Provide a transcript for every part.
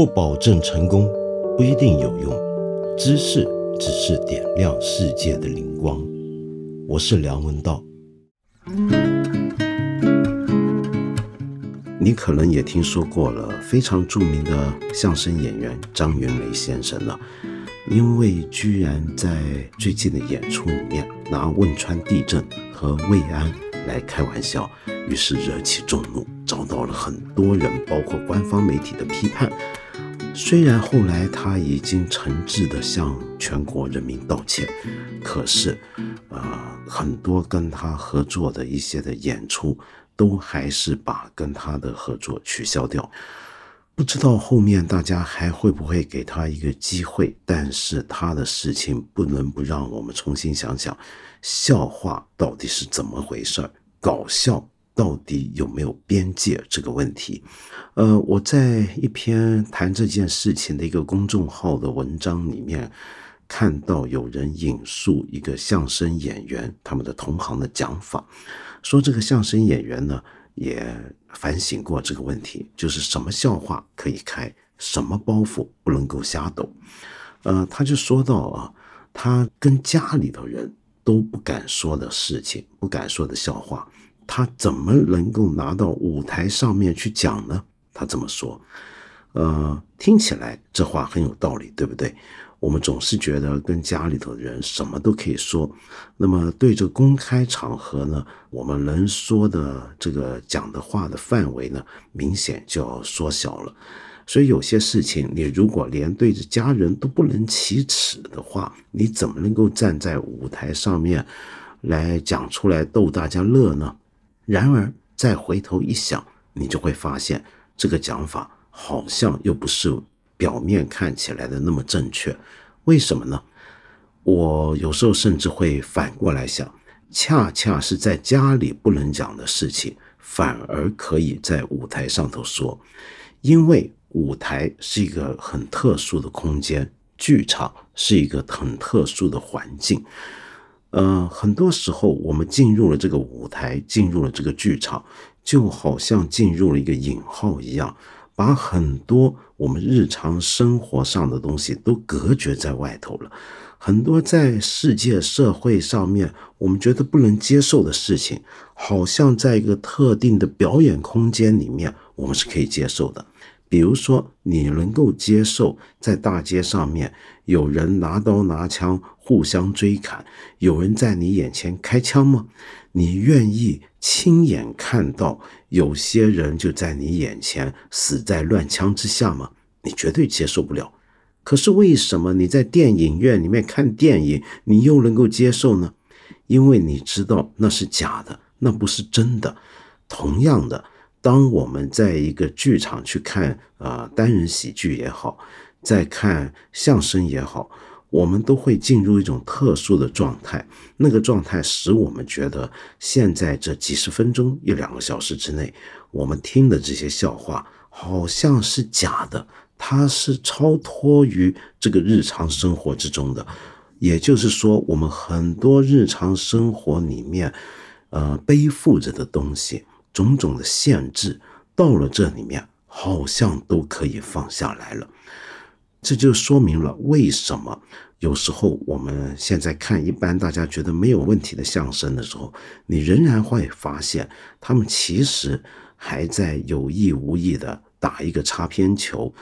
不保证成功，不一定有用。知识只是点亮世界的灵光。我是梁文道。你可能也听说过了，非常著名的相声演员张云雷先生了，因为居然在最近的演出里面拿汶川地震和慰安来开玩笑，于是惹起众怒，遭到了很多人，包括官方媒体的批判。虽然后来他已经诚挚地向全国人民道歉，可是，呃，很多跟他合作的一些的演出。都还是把跟他的合作取消掉，不知道后面大家还会不会给他一个机会。但是他的事情不能不让我们重新想想，笑话到底是怎么回事儿，搞笑到底有没有边界这个问题。呃，我在一篇谈这件事情的一个公众号的文章里面，看到有人引述一个相声演员他们的同行的讲法。说这个相声演员呢，也反省过这个问题，就是什么笑话可以开，什么包袱不能够瞎抖。呃，他就说到啊，他跟家里头人都不敢说的事情，不敢说的笑话，他怎么能够拿到舞台上面去讲呢？他这么说，呃，听起来这话很有道理，对不对？我们总是觉得跟家里头的人什么都可以说，那么对着公开场合呢，我们能说的这个讲的话的范围呢，明显就要缩小了。所以有些事情，你如果连对着家人都不能启齿的话，你怎么能够站在舞台上面来讲出来逗大家乐呢？然而再回头一想，你就会发现这个讲法好像又不是。表面看起来的那么正确，为什么呢？我有时候甚至会反过来想，恰恰是在家里不能讲的事情，反而可以在舞台上头说，因为舞台是一个很特殊的空间，剧场是一个很特殊的环境。呃，很多时候我们进入了这个舞台，进入了这个剧场，就好像进入了一个引号一样。把很多我们日常生活上的东西都隔绝在外头了，很多在世界社会上面我们觉得不能接受的事情，好像在一个特定的表演空间里面，我们是可以接受的。比如说，你能够接受在大街上面有人拿刀拿枪互相追砍，有人在你眼前开枪吗？你愿意亲眼看到有些人就在你眼前死在乱枪之下吗？你绝对接受不了。可是为什么你在电影院里面看电影，你又能够接受呢？因为你知道那是假的，那不是真的。同样的。当我们在一个剧场去看啊单人喜剧也好，在看相声也好，我们都会进入一种特殊的状态。那个状态使我们觉得，现在这几十分钟、一两个小时之内，我们听的这些笑话好像是假的，它是超脱于这个日常生活之中的。也就是说，我们很多日常生活里面，呃，背负着的东西。种种的限制到了这里面，好像都可以放下来了。这就说明了为什么有时候我们现在看一般大家觉得没有问题的相声的时候，你仍然会发现他们其实还在有意无意的打一个擦边球，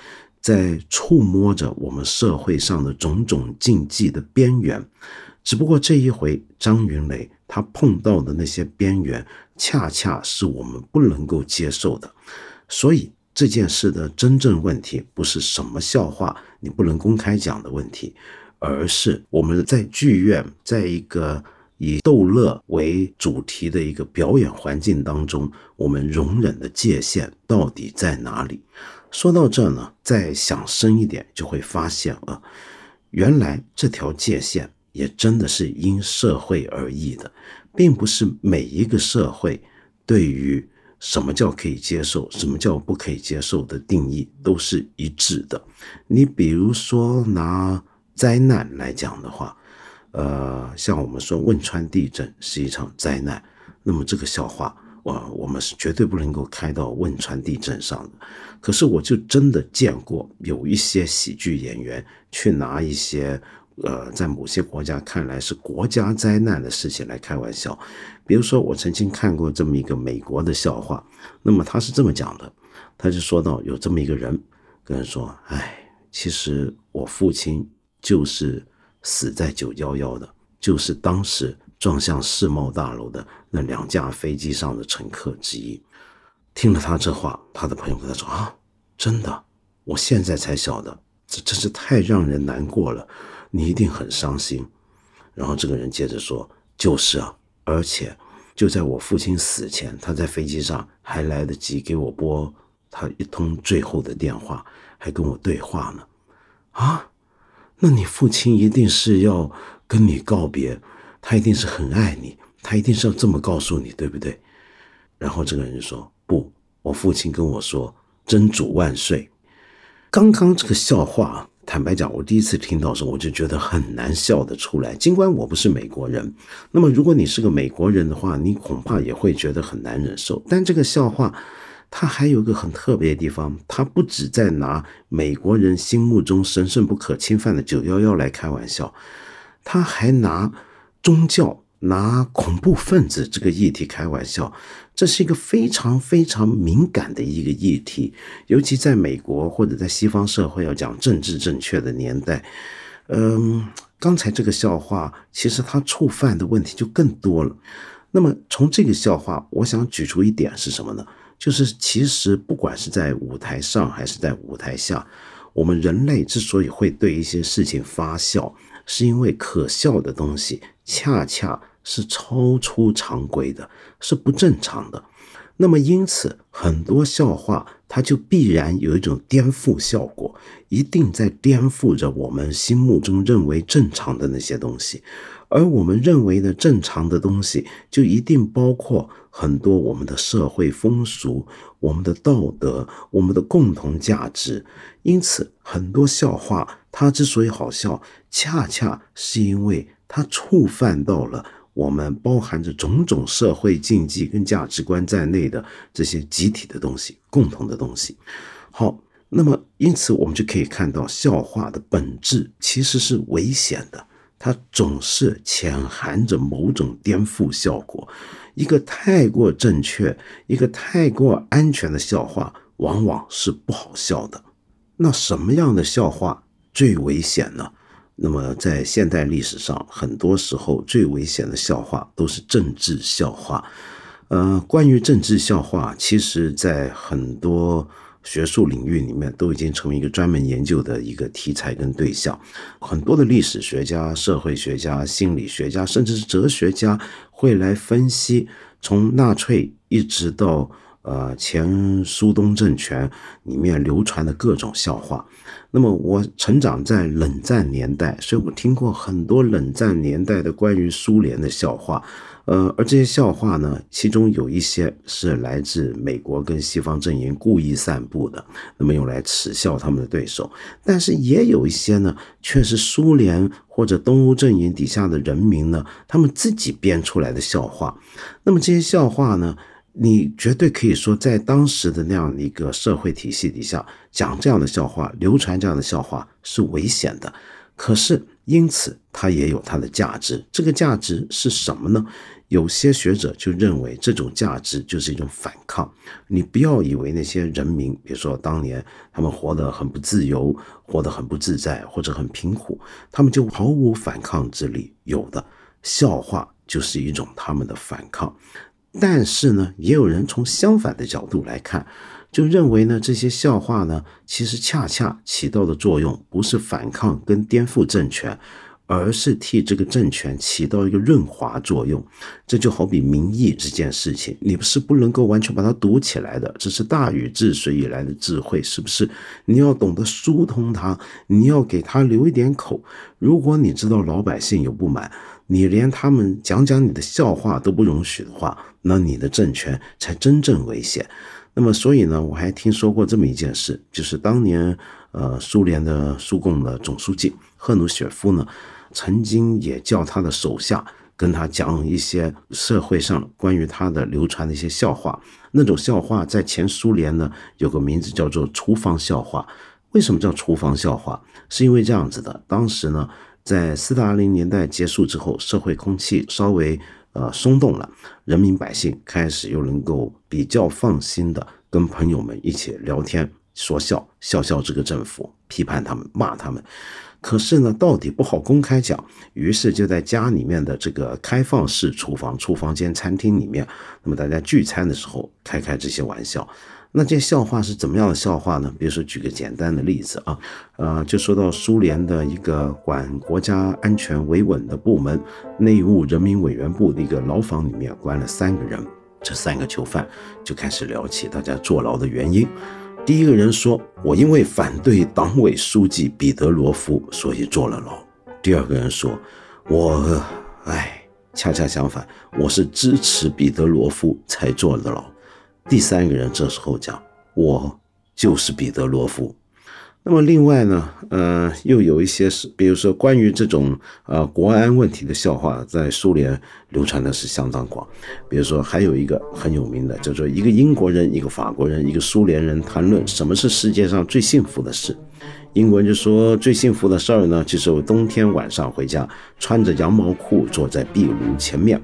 在触摸着我们社会上的种种禁忌的边缘。只不过这一回，张云雷他碰到的那些边缘。恰恰是我们不能够接受的，所以这件事的真正问题不是什么笑话你不能公开讲的问题，而是我们在剧院，在一个以逗乐为主题的一个表演环境当中，我们容忍的界限到底在哪里？说到这呢，再想深一点，就会发现啊，原来这条界限也真的是因社会而异的。并不是每一个社会对于什么叫可以接受，什么叫不可以接受的定义都是一致的。你比如说拿灾难来讲的话，呃，像我们说汶川地震是一场灾难，那么这个笑话我我们是绝对不能够开到汶川地震上的。可是我就真的见过有一些喜剧演员去拿一些呃，在某些国家看来是国家灾难的事情来开玩笑。比如说，我曾经看过这么一个美国的笑话，那么他是这么讲的，他就说到有这么一个人跟人说：“哎，其实我父亲就是死在九幺幺的，就是当时撞向世贸大楼的那两架飞机上的乘客之一。”听了他这话，他的朋友跟他说：“啊，真的，我现在才晓得，这真是太让人难过了，你一定很伤心。”然后这个人接着说：“就是啊，而且就在我父亲死前，他在飞机上还来得及给我拨他一通最后的电话，还跟我对话呢。啊，那你父亲一定是要跟你告别，他一定是很爱你，他一定是要这么告诉你，对不对？”然后这个人说。不，我父亲跟我说“真主万岁”。刚刚这个笑话，坦白讲，我第一次听到的时候，我就觉得很难笑得出来。尽管我不是美国人，那么如果你是个美国人的话，你恐怕也会觉得很难忍受。但这个笑话，它还有个很特别的地方，它不止在拿美国人心目中神圣不可侵犯的九幺幺来开玩笑，他还拿宗教。拿恐怖分子这个议题开玩笑，这是一个非常非常敏感的一个议题，尤其在美国或者在西方社会要讲政治正确的年代。嗯，刚才这个笑话其实它触犯的问题就更多了。那么从这个笑话，我想举出一点是什么呢？就是其实不管是在舞台上还是在舞台下，我们人类之所以会对一些事情发笑，是因为可笑的东西恰恰。是超出常规的，是不正常的。那么，因此很多笑话它就必然有一种颠覆效果，一定在颠覆着我们心目中认为正常的那些东西。而我们认为的正常的东西，就一定包括很多我们的社会风俗、我们的道德、我们的共同价值。因此，很多笑话它之所以好笑，恰恰是因为它触犯到了。我们包含着种种社会禁忌跟价值观在内的这些集体的东西，共同的东西。好，那么因此我们就可以看到，笑话的本质其实是危险的，它总是潜含着某种颠覆效果。一个太过正确、一个太过安全的笑话，往往是不好笑的。那什么样的笑话最危险呢？那么，在现代历史上，很多时候最危险的笑话都是政治笑话。呃，关于政治笑话，其实在很多学术领域里面都已经成为一个专门研究的一个题材跟对象。很多的历史学家、社会学家、心理学家，甚至是哲学家，会来分析从纳粹一直到呃前苏东政权里面流传的各种笑话。那么我成长在冷战年代，所以我听过很多冷战年代的关于苏联的笑话，呃，而这些笑话呢，其中有一些是来自美国跟西方阵营故意散布的，那么用来耻笑他们的对手，但是也有一些呢，却是苏联或者东欧阵营底下的人民呢，他们自己编出来的笑话，那么这些笑话呢？你绝对可以说，在当时的那样一个社会体系底下，讲这样的笑话、流传这样的笑话是危险的。可是，因此它也有它的价值。这个价值是什么呢？有些学者就认为，这种价值就是一种反抗。你不要以为那些人民，比如说当年他们活得很不自由、活得很不自在或者很贫苦，他们就毫无反抗之力。有的笑话就是一种他们的反抗。但是呢，也有人从相反的角度来看，就认为呢，这些笑话呢，其实恰恰起到的作用不是反抗跟颠覆政权，而是替这个政权起到一个润滑作用。这就好比民意这件事情，你不是不能够完全把它堵起来的，这是大禹治水以来的智慧，是不是？你要懂得疏通它，你要给他留一点口。如果你知道老百姓有不满。你连他们讲讲你的笑话都不容许的话，那你的政权才真正危险。那么，所以呢，我还听说过这么一件事，就是当年，呃，苏联的苏共的总书记赫鲁雪夫呢，曾经也叫他的手下跟他讲一些社会上关于他的流传的一些笑话。那种笑话在前苏联呢有个名字叫做厨房笑话。为什么叫厨房笑话？是因为这样子的，当时呢，在斯大林年代结束之后，社会空气稍微呃松动了，人民百姓开始又能够比较放心的跟朋友们一起聊天说笑，笑笑这个政府，批判他们，骂他们。可是呢，到底不好公开讲，于是就在家里面的这个开放式厨房、厨房间、餐厅里面，那么大家聚餐的时候开开这些玩笑。那这笑话是怎么样的笑话呢？比如说，举个简单的例子啊，呃，就说到苏联的一个管国家安全维稳的部门——内务人民委员部的一个牢房里面关了三个人，这三个囚犯就开始聊起大家坐牢的原因。第一个人说：“我因为反对党委书记彼得罗夫，所以坐了牢。”第二个人说：“我，哎，恰恰相反，我是支持彼得罗夫才坐了牢。”第三个人这时候讲：“我就是彼得罗夫。”那么另外呢，呃，又有一些是，比如说关于这种呃国安问题的笑话，在苏联流传的是相当广。比如说还有一个很有名的，叫做一个英国人、一个法国人、一个苏联人谈论什么是世界上最幸福的事。英国人就说最幸福的事儿呢，就是我冬天晚上回家，穿着羊毛裤坐在壁炉前面。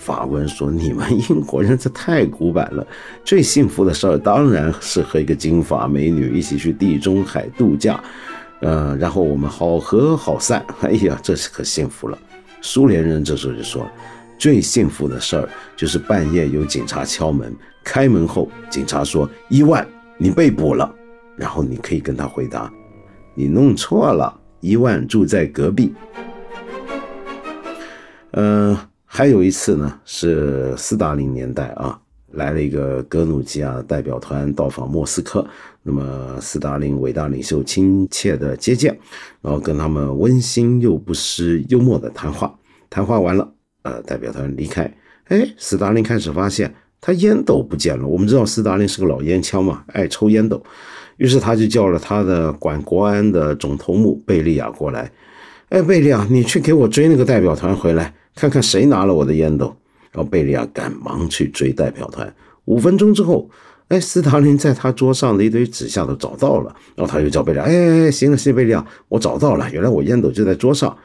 法官说：“你们英国人这太古板了，最幸福的事儿当然是和一个金发美女一起去地中海度假，呃，然后我们好合好散。哎呀，这是可幸福了。”苏联人这时候就说：“最幸福的事儿就是半夜有警察敲门，开门后警察说伊万，你被捕了。”然后你可以跟他回答：“你弄错了，伊万住在隔壁。”嗯。还有一次呢，是斯大林年代啊，来了一个格鲁吉亚代表团到访莫斯科，那么斯大林伟大领袖亲切的接见，然后跟他们温馨又不失幽默的谈话。谈话完了，呃，代表团离开，哎，斯大林开始发现他烟斗不见了。我们知道斯大林是个老烟枪嘛，爱抽烟斗，于是他就叫了他的管国安的总头目贝利亚过来，哎，贝利亚，你去给我追那个代表团回来。看看谁拿了我的烟斗，然后贝利亚赶忙去追代表团。五分钟之后，哎，斯大林在他桌上的一堆纸下都找到了，然后他又叫贝利亚，哎哎哎，行了，行，贝利亚，我找到了，原来我烟斗就在桌上。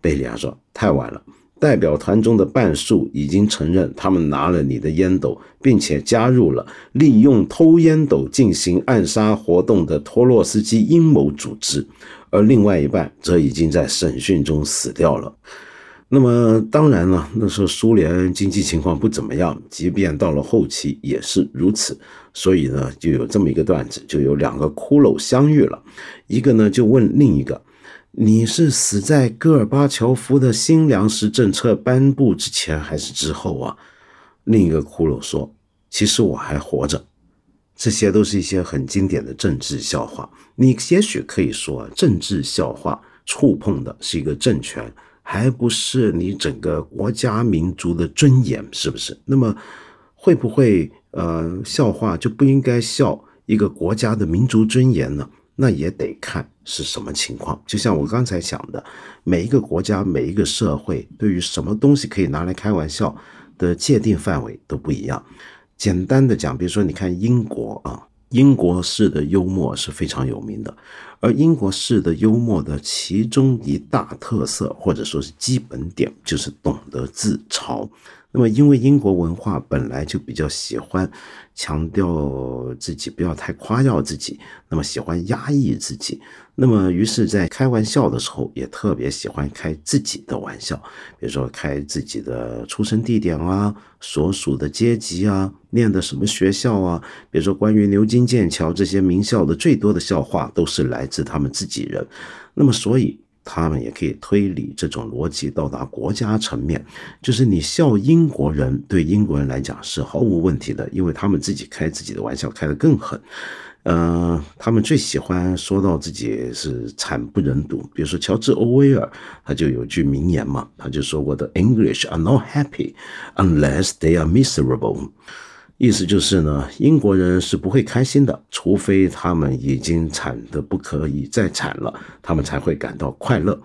贝利亚说：“太晚了，代表团中的半数已经承认他们拿了你的烟斗，并且加入了利用偷烟斗进行暗杀活动的托洛斯基阴谋组织，而另外一半则已经在审讯中死掉了。”那么当然了，那时候苏联经济情况不怎么样，即便到了后期也是如此。所以呢，就有这么一个段子，就有两个骷髅相遇了，一个呢就问另一个：“你是死在戈尔巴乔夫的新粮食政策颁布之前还是之后啊？”另一个骷髅说：“其实我还活着。”这些都是一些很经典的政治笑话。你也许可以说，政治笑话触碰的是一个政权。还不是你整个国家民族的尊严，是不是？那么会不会呃笑话就不应该笑一个国家的民族尊严呢？那也得看是什么情况。就像我刚才讲的，每一个国家、每一个社会对于什么东西可以拿来开玩笑的界定范围都不一样。简单的讲，比如说你看英国啊。英国式的幽默是非常有名的，而英国式的幽默的其中一大特色，或者说是基本点，就是懂得自嘲。那么，因为英国文化本来就比较喜欢强调自己，不要太夸耀自己，那么喜欢压抑自己。那么，于是，在开玩笑的时候，也特别喜欢开自己的玩笑，比如说开自己的出生地点啊、所属的阶级啊、念的什么学校啊。比如说，关于牛津、剑桥这些名校的最多的笑话，都是来自他们自己人。那么，所以他们也可以推理这种逻辑到达国家层面，就是你笑英国人，对英国人来讲是毫无问题的，因为他们自己开自己的玩笑开得更狠。嗯，他们最喜欢说到自己是惨不忍睹。比如说乔治·欧威尔，他就有句名言嘛，他就说：“我的 English are not happy unless they are miserable。”意思就是呢，英国人是不会开心的，除非他们已经惨得不可以再惨了，他们才会感到快乐。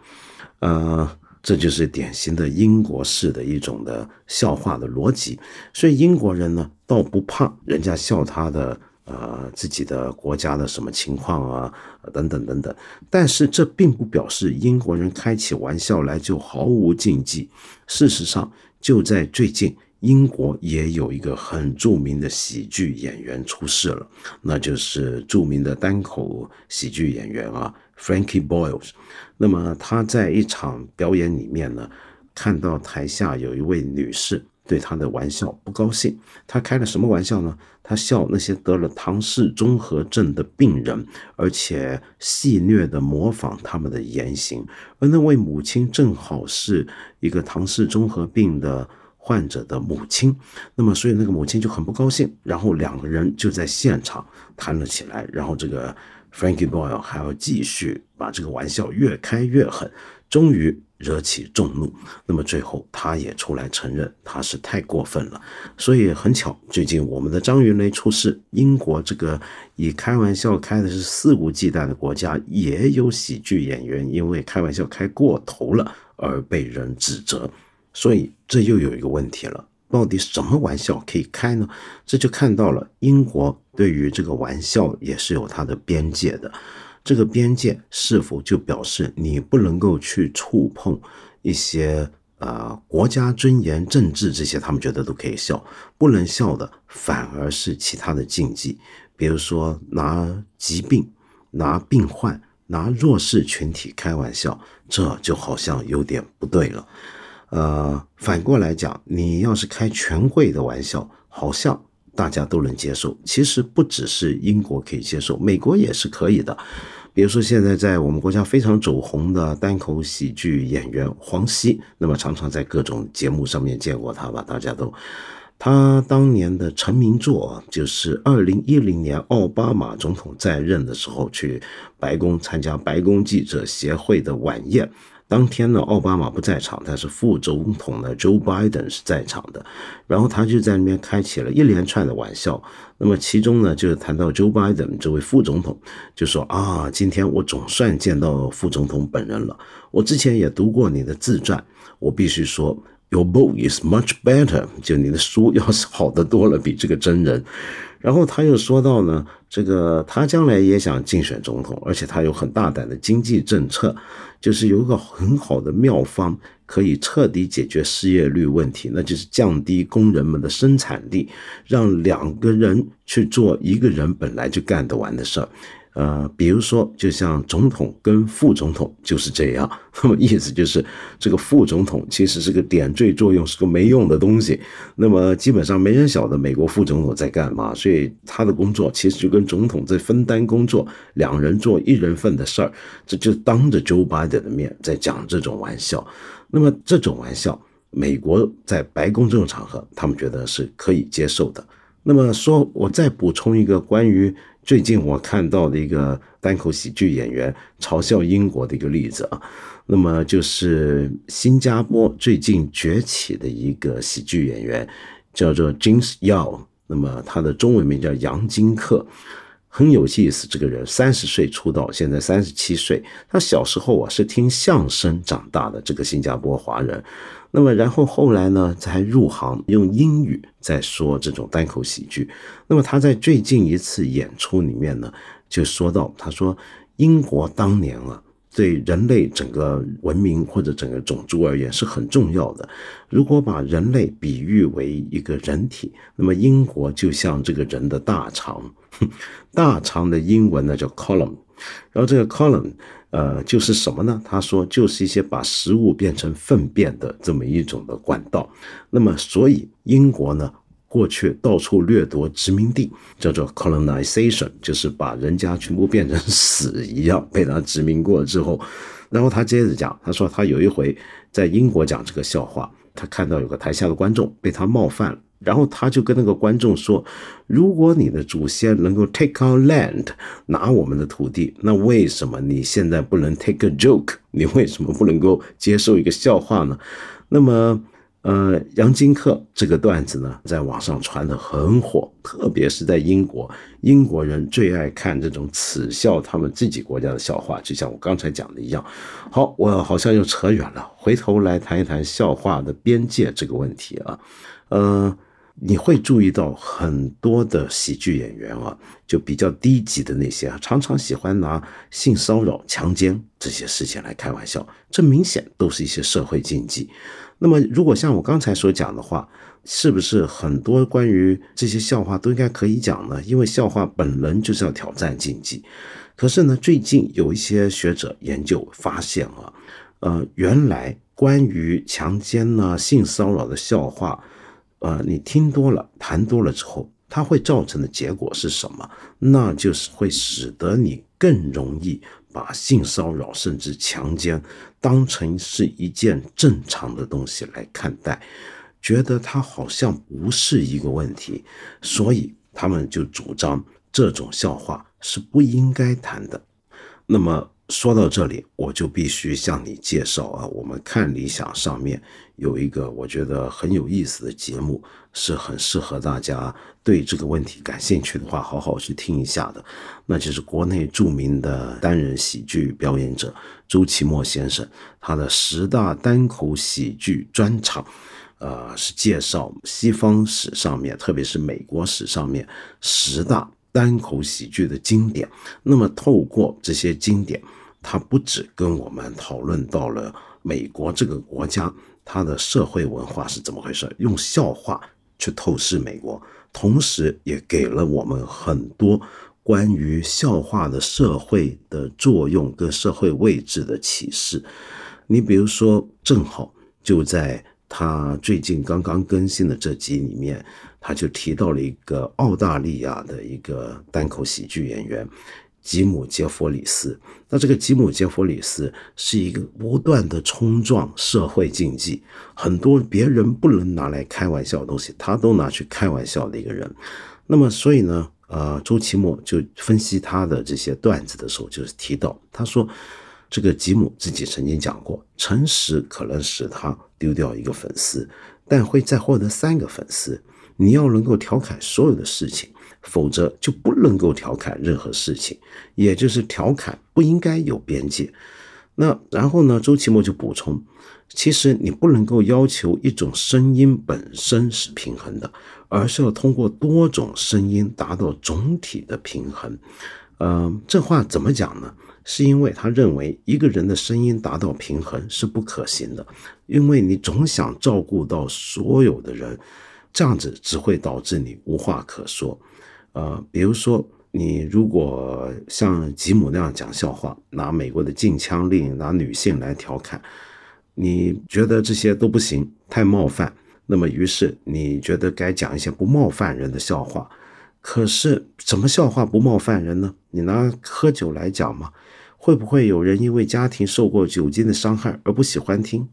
呃，这就是典型的英国式的一种的笑话的逻辑。所以英国人呢，倒不怕人家笑他的呃自己的国家的什么情况啊，等等等等。但是这并不表示英国人开起玩笑来就毫无禁忌。事实上，就在最近。英国也有一个很著名的喜剧演员出事了，那就是著名的单口喜剧演员啊，Frankie Boyles。那么他在一场表演里面呢，看到台下有一位女士对他的玩笑不高兴，他开了什么玩笑呢？他笑那些得了唐氏综合症的病人，而且戏谑的模仿他们的言行，而那位母亲正好是一个唐氏综合病的。患者的母亲，那么所以那个母亲就很不高兴，然后两个人就在现场谈了起来，然后这个 Frankie Boyle 还要继续把这个玩笑越开越狠，终于惹起众怒。那么最后他也出来承认他是太过分了。所以很巧，最近我们的张云雷出事，英国这个以开玩笑开的是肆无忌惮的国家，也有喜剧演员因为开玩笑开过头了而被人指责。所以这又有一个问题了，到底什么玩笑可以开呢？这就看到了英国对于这个玩笑也是有它的边界的，这个边界是否就表示你不能够去触碰一些呃国家尊严、政治这些，他们觉得都可以笑，不能笑的反而是其他的禁忌，比如说拿疾病、拿病患、拿弱势群体开玩笑，这就好像有点不对了。呃，反过来讲，你要是开权贵的玩笑，好像大家都能接受。其实不只是英国可以接受，美国也是可以的。比如说，现在在我们国家非常走红的单口喜剧演员黄西，那么常常在各种节目上面见过他吧？大家都，他当年的成名作就是二零一零年奥巴马总统在任的时候，去白宫参加白宫记者协会的晚宴。当天呢，奥巴马不在场，但是副总统呢，Joe Biden 是在场的。然后他就在那边开启了一连串的玩笑。那么其中呢，就谈到 Joe Biden 这位副总统，就说啊，今天我总算见到副总统本人了。我之前也读过你的自传，我必须说，Your book is much better，就你的书要是好得多了，比这个真人。然后他又说到呢，这个他将来也想竞选总统，而且他有很大胆的经济政策，就是有一个很好的妙方，可以彻底解决失业率问题，那就是降低工人们的生产力，让两个人去做一个人本来就干得完的事儿。呃，比如说，就像总统跟副总统就是这样，那么意思就是这个副总统其实是个点缀作用，是个没用的东西。那么基本上没人晓得美国副总统在干嘛，所以他的工作其实就跟总统在分担工作，两人做一人份的事儿。这就当着 Joe Biden 的面在讲这种玩笑。那么这种玩笑，美国在白宫这种场合，他们觉得是可以接受的。那么说，我再补充一个关于。最近我看到的一个单口喜剧演员嘲笑英国的一个例子啊，那么就是新加坡最近崛起的一个喜剧演员，叫做 James Yao，那么他的中文名叫杨金克，很有意思。这个人三十岁出道，现在三十七岁，他小时候啊是听相声长大的，这个新加坡华人。那么，然后后来呢，才入行用英语在说这种单口喜剧。那么他在最近一次演出里面呢，就说到，他说英国当年啊，对人类整个文明或者整个种族而言是很重要的。如果把人类比喻为一个人体，那么英国就像这个人的大肠，大肠的英文呢叫 column，然后这个 column。呃，就是什么呢？他说，就是一些把食物变成粪便的这么一种的管道。那么，所以英国呢，过去到处掠夺殖民地，叫做 colonization，就是把人家全部变成屎一样被他殖民过之后。然后他接着讲，他说他有一回在英国讲这个笑话，他看到有个台下的观众被他冒犯了。然后他就跟那个观众说：“如果你的祖先能够 take our land，拿我们的土地，那为什么你现在不能 take a joke？你为什么不能够接受一个笑话呢？”那么呃，杨金克这个段子呢，在网上传得很火，特别是在英国，英国人最爱看这种耻笑他们自己国家的笑话，就像我刚才讲的一样。好，我好像又扯远了，回头来谈一谈笑话的边界这个问题啊。呃，你会注意到很多的喜剧演员啊，就比较低级的那些啊，常常喜欢拿性骚扰、强奸这些事情来开玩笑，这明显都是一些社会禁忌。那么，如果像我刚才所讲的话，是不是很多关于这些笑话都应该可以讲呢？因为笑话本人就是要挑战禁忌。可是呢，最近有一些学者研究发现啊，呃，原来关于强奸呢、性骚扰的笑话，呃，你听多了、谈多了之后，它会造成的结果是什么？那就是会使得你更容易。把性骚扰甚至强奸当成是一件正常的东西来看待，觉得它好像不是一个问题，所以他们就主张这种笑话是不应该谈的。那么说到这里，我就必须向你介绍啊，我们看理想上面有一个我觉得很有意思的节目，是很适合大家对这个问题感兴趣的话，好好去听一下的。那就是国内著名的单人喜剧表演者周奇墨先生，他的十大单口喜剧专场，呃，是介绍西方史上面，特别是美国史上面十大。单口喜剧的经典，那么透过这些经典，他不止跟我们讨论到了美国这个国家它的社会文化是怎么回事，用笑话去透视美国，同时也给了我们很多关于笑话的社会的作用跟社会位置的启示。你比如说，正好就在他最近刚刚更新的这集里面。他就提到了一个澳大利亚的一个单口喜剧演员吉姆·杰弗里斯。那这个吉姆·杰弗里斯是一个不断的冲撞社会禁忌，很多别人不能拿来开玩笑的东西，他都拿去开玩笑的一个人。那么，所以呢，呃，周奇墨就分析他的这些段子的时候，就是提到，他说，这个吉姆自己曾经讲过，诚实可能使他丢掉一个粉丝，但会再获得三个粉丝。你要能够调侃所有的事情，否则就不能够调侃任何事情，也就是调侃不应该有边界。那然后呢？周奇墨就补充，其实你不能够要求一种声音本身是平衡的，而是要通过多种声音达到总体的平衡。嗯，这话怎么讲呢？是因为他认为一个人的声音达到平衡是不可行的，因为你总想照顾到所有的人。这样子只会导致你无话可说，呃，比如说你如果像吉姆那样讲笑话，拿美国的禁枪令，拿女性来调侃，你觉得这些都不行，太冒犯。那么于是你觉得该讲一些不冒犯人的笑话，可是什么笑话不冒犯人呢？你拿喝酒来讲嘛，会不会有人因为家庭受过酒精的伤害而不喜欢听？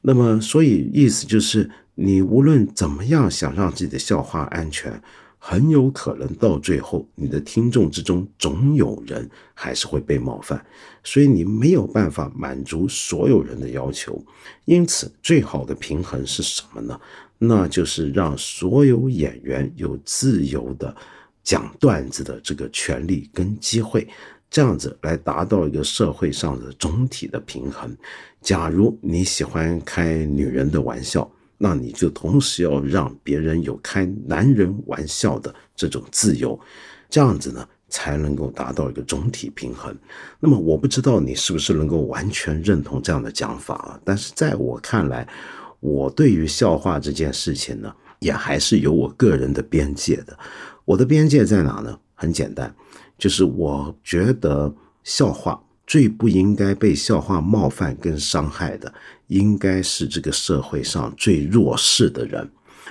那么所以意思就是。你无论怎么样想让自己的笑话安全，很有可能到最后，你的听众之中总有人还是会被冒犯，所以你没有办法满足所有人的要求。因此，最好的平衡是什么呢？那就是让所有演员有自由的讲段子的这个权利跟机会，这样子来达到一个社会上的总体的平衡。假如你喜欢开女人的玩笑。那你就同时要让别人有开男人玩笑的这种自由，这样子呢才能够达到一个总体平衡。那么我不知道你是不是能够完全认同这样的讲法啊？但是在我看来，我对于笑话这件事情呢，也还是有我个人的边界的。我的边界在哪呢？很简单，就是我觉得笑话。最不应该被笑话冒犯跟伤害的，应该是这个社会上最弱势的人；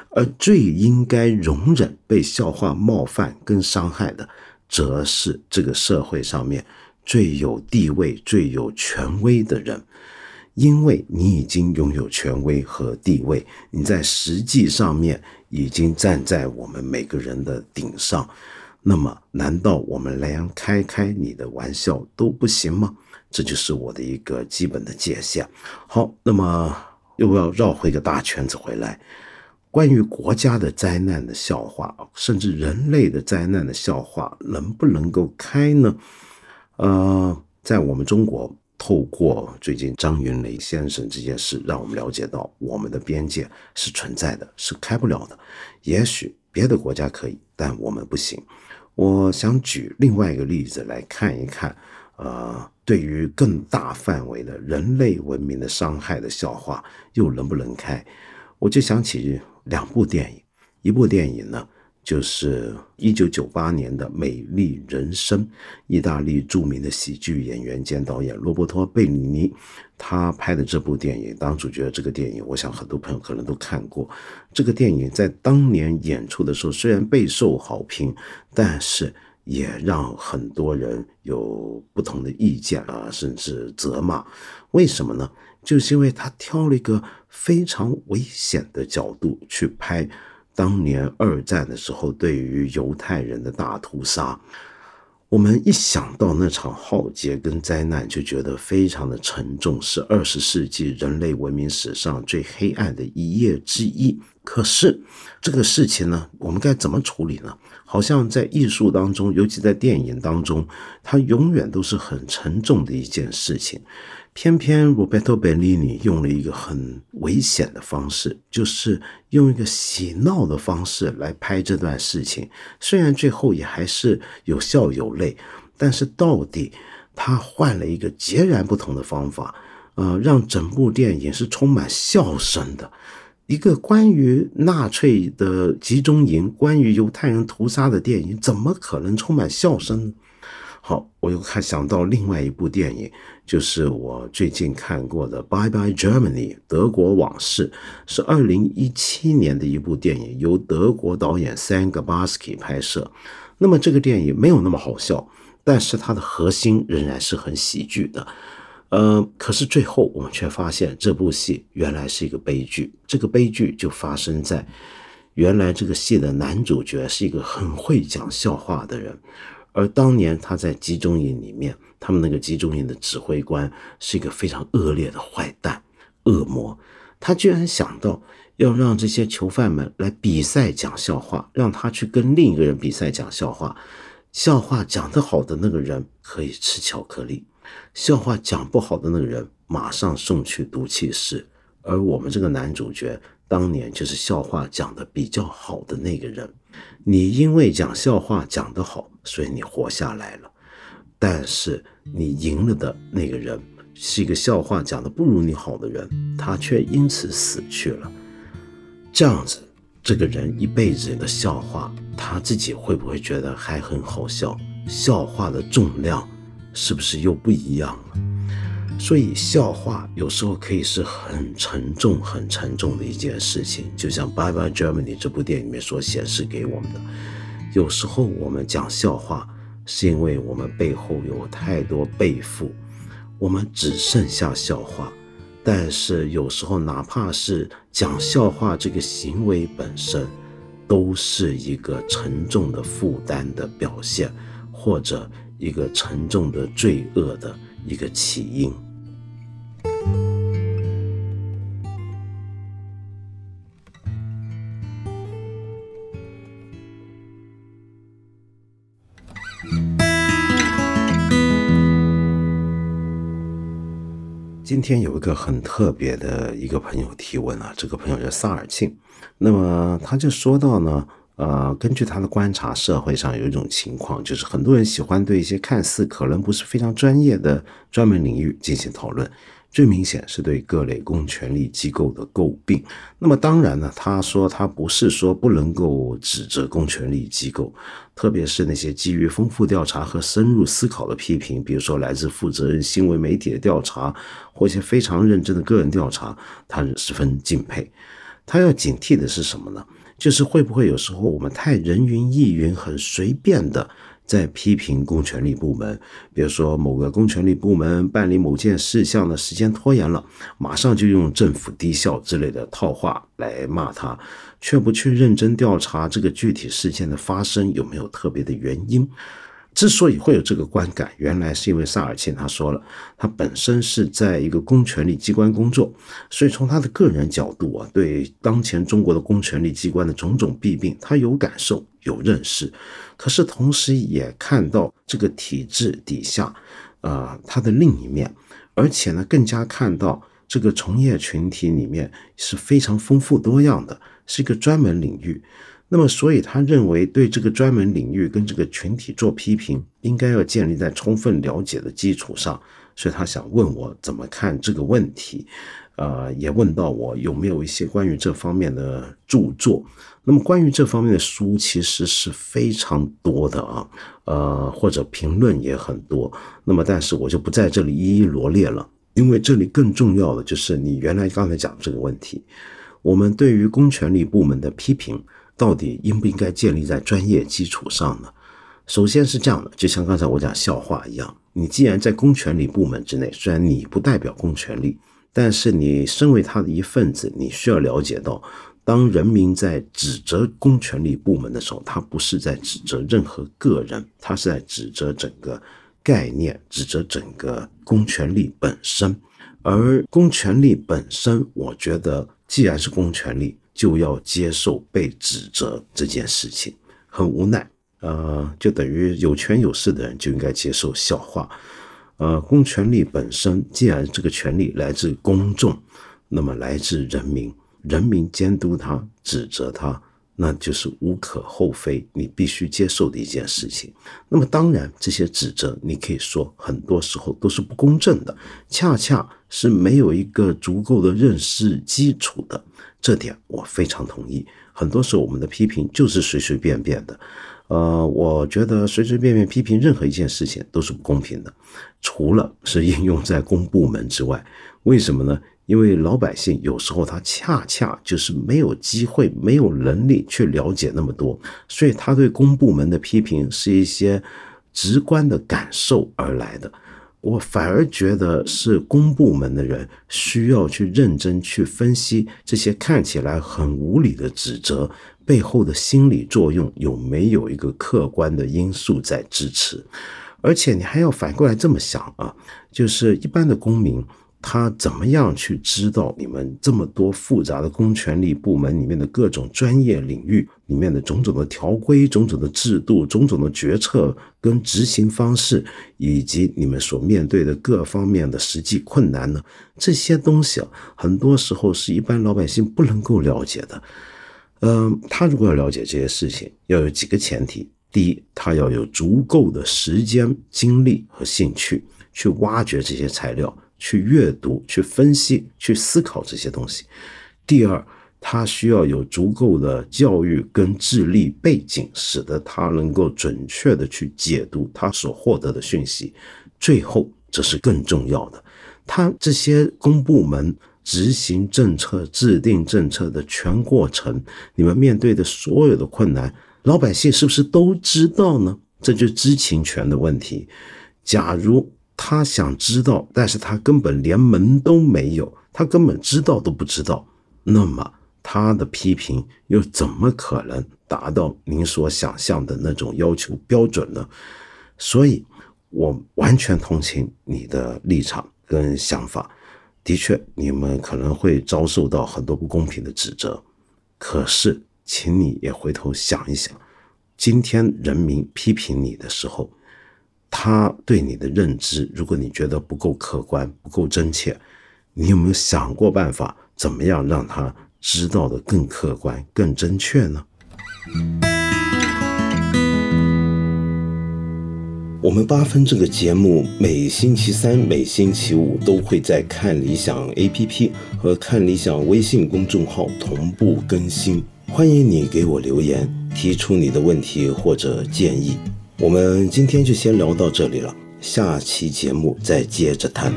而最应该容忍被笑话冒犯跟伤害的，则是这个社会上面最有地位、最有权威的人。因为你已经拥有权威和地位，你在实际上面已经站在我们每个人的顶上。那么，难道我们连开开你的玩笑都不行吗？这就是我的一个基本的界限。好，那么又要绕回个大圈子回来。关于国家的灾难的笑话，甚至人类的灾难的笑话，能不能够开呢？呃，在我们中国，透过最近张云雷先生这件事，让我们了解到我们的边界是存在的，是开不了的。也许别的国家可以，但我们不行。我想举另外一个例子来看一看，呃，对于更大范围的人类文明的伤害的笑话，又能不能开？我就想起。两部电影，一部电影呢，就是一九九八年的《美丽人生》，意大利著名的喜剧演员兼导演罗伯托·贝里尼他拍的这部电影。当主角这个电影，我想很多朋友可能都看过。这个电影在当年演出的时候，虽然备受好评，但是也让很多人有不同的意见啊，甚至责骂。为什么呢？就是因为他挑了一个非常危险的角度去拍当年二战的时候对于犹太人的大屠杀。我们一想到那场浩劫跟灾难，就觉得非常的沉重，是二十世纪人类文明史上最黑暗的一页之一。可是这个事情呢，我们该怎么处理呢？好像在艺术当中，尤其在电影当中，它永远都是很沉重的一件事情。偏偏 Roberto Benigni 用了一个很危险的方式，就是用一个喜闹的方式来拍这段事情。虽然最后也还是有笑有泪，但是到底他换了一个截然不同的方法，呃，让整部电影是充满笑声的。一个关于纳粹的集中营、关于犹太人屠杀的电影，怎么可能充满笑声？好，我又看想到另外一部电影，就是我最近看过的《Bye Bye Germany》德国往事，是二零一七年的一部电影，由德国导演 Sangabaski 拍摄。那么这个电影没有那么好笑，但是它的核心仍然是很喜剧的。呃，可是最后我们却发现这部戏原来是一个悲剧。这个悲剧就发生在原来这个戏的男主角是一个很会讲笑话的人。而当年他在集中营里面，他们那个集中营的指挥官是一个非常恶劣的坏蛋、恶魔。他居然想到要让这些囚犯们来比赛讲笑话，让他去跟另一个人比赛讲笑话。笑话讲得好的那个人可以吃巧克力，笑话讲不好的那个人马上送去毒气室。而我们这个男主角当年就是笑话讲得比较好的那个人。你因为讲笑话讲得好，所以你活下来了。但是你赢了的那个人是一个笑话讲的不如你好的人，他却因此死去了。这样子，这个人一辈子的笑话，他自己会不会觉得还很好笑？笑话的重量是不是又不一样了？所以笑话有时候可以是很沉重、很沉重的一件事情，就像《Bye Bye Germany》这部电影里面所显示给我们的。有时候我们讲笑话，是因为我们背后有太多背负，我们只剩下笑话。但是有时候，哪怕是讲笑话这个行为本身，都是一个沉重的负担的表现，或者一个沉重的罪恶的一个起因。今天有一个很特别的一个朋友提问啊，这个朋友叫萨尔庆，那么他就说到呢，呃，根据他的观察，社会上有一种情况，就是很多人喜欢对一些看似可能不是非常专业的专门领域进行讨论。最明显是对各类公权力机构的诟病。那么当然呢，他说他不是说不能够指责公权力机构，特别是那些基于丰富调查和深入思考的批评，比如说来自负责任新闻媒体的调查，或一些非常认真的个人调查，他十分敬佩。他要警惕的是什么呢？就是会不会有时候我们太人云亦云，很随便的。在批评公权力部门，比如说某个公权力部门办理某件事项的时间拖延了，马上就用政府低效之类的套话来骂他，却不去认真调查这个具体事件的发生有没有特别的原因。之所以会有这个观感，原来是因为萨尔钦他说了，他本身是在一个公权力机关工作，所以从他的个人角度啊，对当前中国的公权力机关的种种弊病，他有感受、有认识。可是同时也看到这个体制底下，呃，他的另一面，而且呢，更加看到这个从业群体里面是非常丰富多样的，是一个专门领域。那么，所以他认为对这个专门领域跟这个群体做批评，应该要建立在充分了解的基础上。所以他想问我怎么看这个问题，呃，也问到我有没有一些关于这方面的著作。那么，关于这方面的书其实是非常多的啊，呃，或者评论也很多。那么，但是我就不在这里一一罗列了，因为这里更重要的就是你原来刚才讲这个问题，我们对于公权力部门的批评。到底应不应该建立在专业基础上呢？首先是这样的，就像刚才我讲笑话一样，你既然在公权力部门之内，虽然你不代表公权力，但是你身为他的一份子，你需要了解到，当人民在指责公权力部门的时候，他不是在指责任何个人，他是在指责整个概念，指责整个公权力本身。而公权力本身，我觉得既然是公权力。就要接受被指责这件事情，很无奈，呃，就等于有权有势的人就应该接受笑话，呃，公权力本身既然这个权力来自公众，那么来自人民，人民监督他、指责他，那就是无可厚非，你必须接受的一件事情。那么当然，这些指责你可以说很多时候都是不公正的，恰恰是没有一个足够的认识基础的。这点我非常同意。很多时候，我们的批评就是随随便便的。呃，我觉得随随便便批评任何一件事情都是不公平的，除了是应用在公部门之外。为什么呢？因为老百姓有时候他恰恰就是没有机会、没有能力去了解那么多，所以他对公部门的批评是一些直观的感受而来的。我反而觉得是公部门的人需要去认真去分析这些看起来很无理的指责背后的心理作用有没有一个客观的因素在支持，而且你还要反过来这么想啊，就是一般的公民。他怎么样去知道你们这么多复杂的公权力部门里面的各种专业领域里面的种种的条规、种种的制度、种种的决策跟执行方式，以及你们所面对的各方面的实际困难呢？这些东西啊，很多时候是一般老百姓不能够了解的。嗯，他如果要了解这些事情，要有几个前提：第一，他要有足够的时间、精力和兴趣去挖掘这些材料。去阅读、去分析、去思考这些东西。第二，他需要有足够的教育跟智力背景，使得他能够准确的去解读他所获得的讯息。最后，这是更重要的，他这些公部门执行政策、制定政策的全过程，你们面对的所有的困难，老百姓是不是都知道呢？这就是知情权的问题。假如。他想知道，但是他根本连门都没有，他根本知道都不知道。那么他的批评又怎么可能达到您所想象的那种要求标准呢？所以，我完全同情你的立场跟想法。的确，你们可能会遭受到很多不公平的指责。可是，请你也回头想一想，今天人民批评你的时候。他对你的认知，如果你觉得不够客观、不够真切，你有没有想过办法，怎么样让他知道的更客观、更真确呢？我们八分这个节目每星期三、每星期五都会在看理想 APP 和看理想微信公众号同步更新，欢迎你给我留言，提出你的问题或者建议。我们今天就先聊到这里了，下期节目再接着谈。